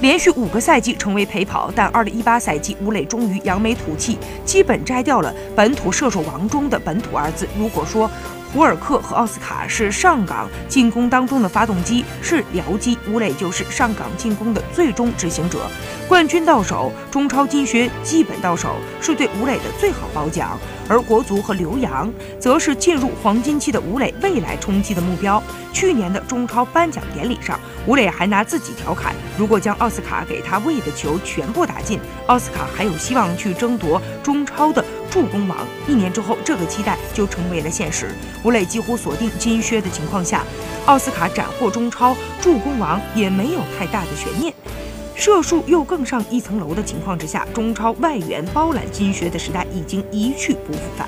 连续五个赛季成为陪跑，但二零一八赛季吴磊终于扬眉吐气，基本摘掉了本土射手王中的“本土”二字。如果说，胡尔克和奥斯卡是上港进攻当中的发动机，是僚机；吴磊就是上港进攻的最终执行者。冠军到手，中超金靴基本到手，是对吴磊的最好褒奖。而国足和刘洋，则是进入黄金期的吴磊未来冲击的目标。去年的中超颁奖典礼上，吴磊还拿自己调侃：如果将奥斯卡给他喂的球全部打进，奥斯卡还有希望去争夺中超的助攻王。一年之后，这个期待就成为了现实。吴磊几乎锁定金靴的情况下，奥斯卡斩获中超助攻王也没有太大的悬念。射术又更上一层楼的情况之下，中超外援包揽金靴的时代已经一去不复返。